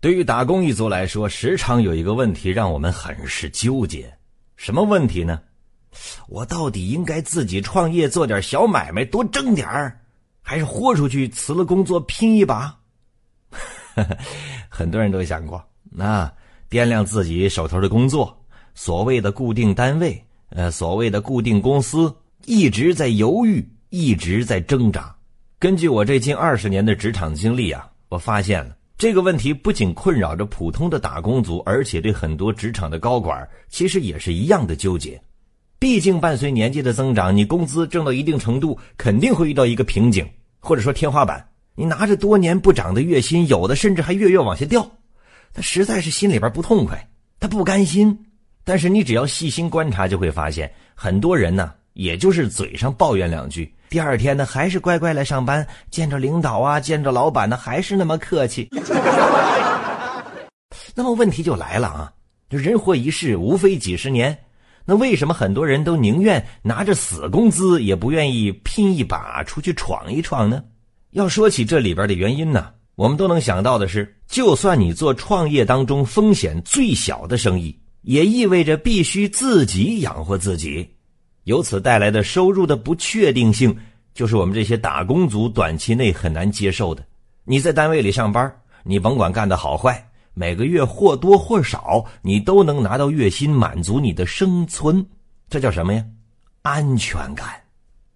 对于打工一族来说，时常有一个问题让我们很是纠结。什么问题呢？我到底应该自己创业做点小买卖多挣点儿，还是豁出去辞了工作拼一把？很多人都想过，那掂量自己手头的工作，所谓的固定单位，呃，所谓的固定公司，一直在犹豫，一直在挣扎。根据我这近二十年的职场经历啊，我发现了。这个问题不仅困扰着普通的打工族，而且对很多职场的高管其实也是一样的纠结。毕竟伴随年纪的增长，你工资挣到一定程度，肯定会遇到一个瓶颈，或者说天花板。你拿着多年不涨的月薪，有的甚至还月月往下掉，他实在是心里边不痛快，他不甘心。但是你只要细心观察，就会发现很多人呢，也就是嘴上抱怨两句。第二天呢，还是乖乖来上班，见着领导啊，见着老板呢，还是那么客气。那么问题就来了啊，就人活一世，无非几十年，那为什么很多人都宁愿拿着死工资，也不愿意拼一把出去闯一闯呢？要说起这里边的原因呢，我们都能想到的是，就算你做创业当中风险最小的生意，也意味着必须自己养活自己。由此带来的收入的不确定性，就是我们这些打工族短期内很难接受的。你在单位里上班，你甭管干的好坏，每个月或多或少，你都能拿到月薪，满足你的生存。这叫什么呀？安全感。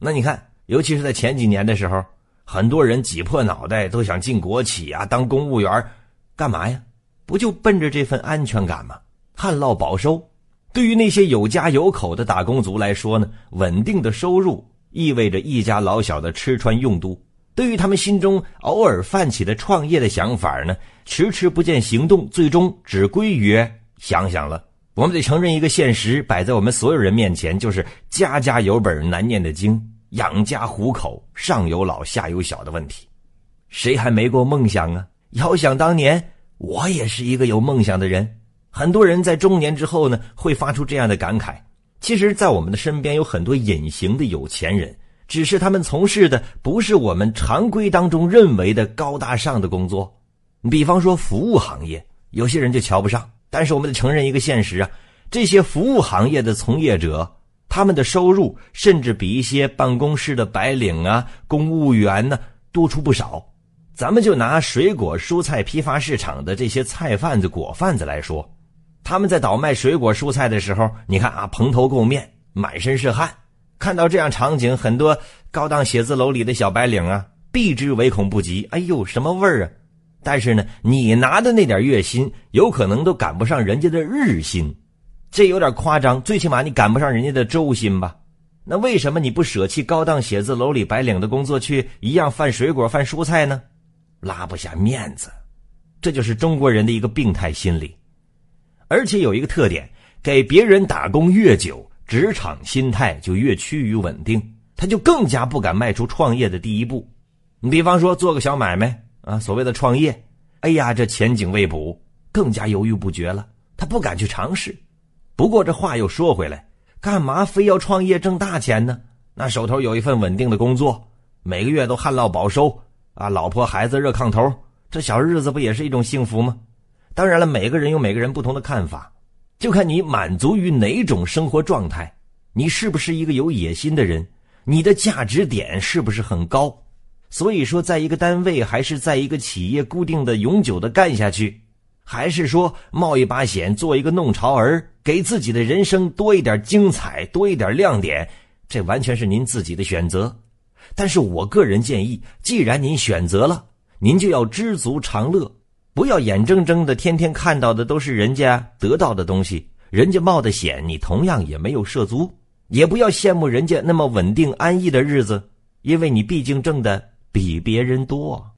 那你看，尤其是在前几年的时候，很多人挤破脑袋都想进国企啊，当公务员，干嘛呀？不就奔着这份安全感吗？旱涝保收。对于那些有家有口的打工族来说呢，稳定的收入意味着一家老小的吃穿用度。对于他们心中偶尔泛起的创业的想法呢，迟迟不见行动，最终只归于想想了。我们得承认一个现实，摆在我们所有人面前，就是家家有本难念的经，养家糊口，上有老下有小的问题。谁还没过梦想啊？遥想当年，我也是一个有梦想的人。很多人在中年之后呢，会发出这样的感慨：其实，在我们的身边有很多隐形的有钱人，只是他们从事的不是我们常规当中认为的高大上的工作。比方说服务行业，有些人就瞧不上。但是我们得承认一个现实啊，这些服务行业的从业者，他们的收入甚至比一些办公室的白领啊、公务员呢多出不少。咱们就拿水果蔬菜批发市场的这些菜贩子、果贩子来说。他们在倒卖水果蔬菜的时候，你看啊，蓬头垢面，满身是汗。看到这样场景，很多高档写字楼里的小白领啊，避之唯恐不及。哎呦，什么味儿啊！但是呢，你拿的那点月薪，有可能都赶不上人家的日薪，这有点夸张。最起码你赶不上人家的周薪吧？那为什么你不舍弃高档写字楼里白领的工作，去一样贩水果、贩蔬菜呢？拉不下面子，这就是中国人的一个病态心理。而且有一个特点，给别人打工越久，职场心态就越趋于稳定，他就更加不敢迈出创业的第一步。你比方说做个小买卖啊，所谓的创业，哎呀，这前景未卜，更加犹豫不决了，他不敢去尝试。不过这话又说回来，干嘛非要创业挣大钱呢？那手头有一份稳定的工作，每个月都旱涝保收啊，老婆孩子热炕头，这小日子不也是一种幸福吗？当然了，每个人有每个人不同的看法，就看你满足于哪种生活状态。你是不是一个有野心的人？你的价值点是不是很高？所以说，在一个单位还是在一个企业固定的、永久的干下去，还是说冒一把险做一个弄潮儿，给自己的人生多一点精彩，多一点亮点，这完全是您自己的选择。但是我个人建议，既然您选择了，您就要知足常乐。不要眼睁睁的天天看到的都是人家得到的东西，人家冒的险，你同样也没有涉足。也不要羡慕人家那么稳定安逸的日子，因为你毕竟挣的比别人多。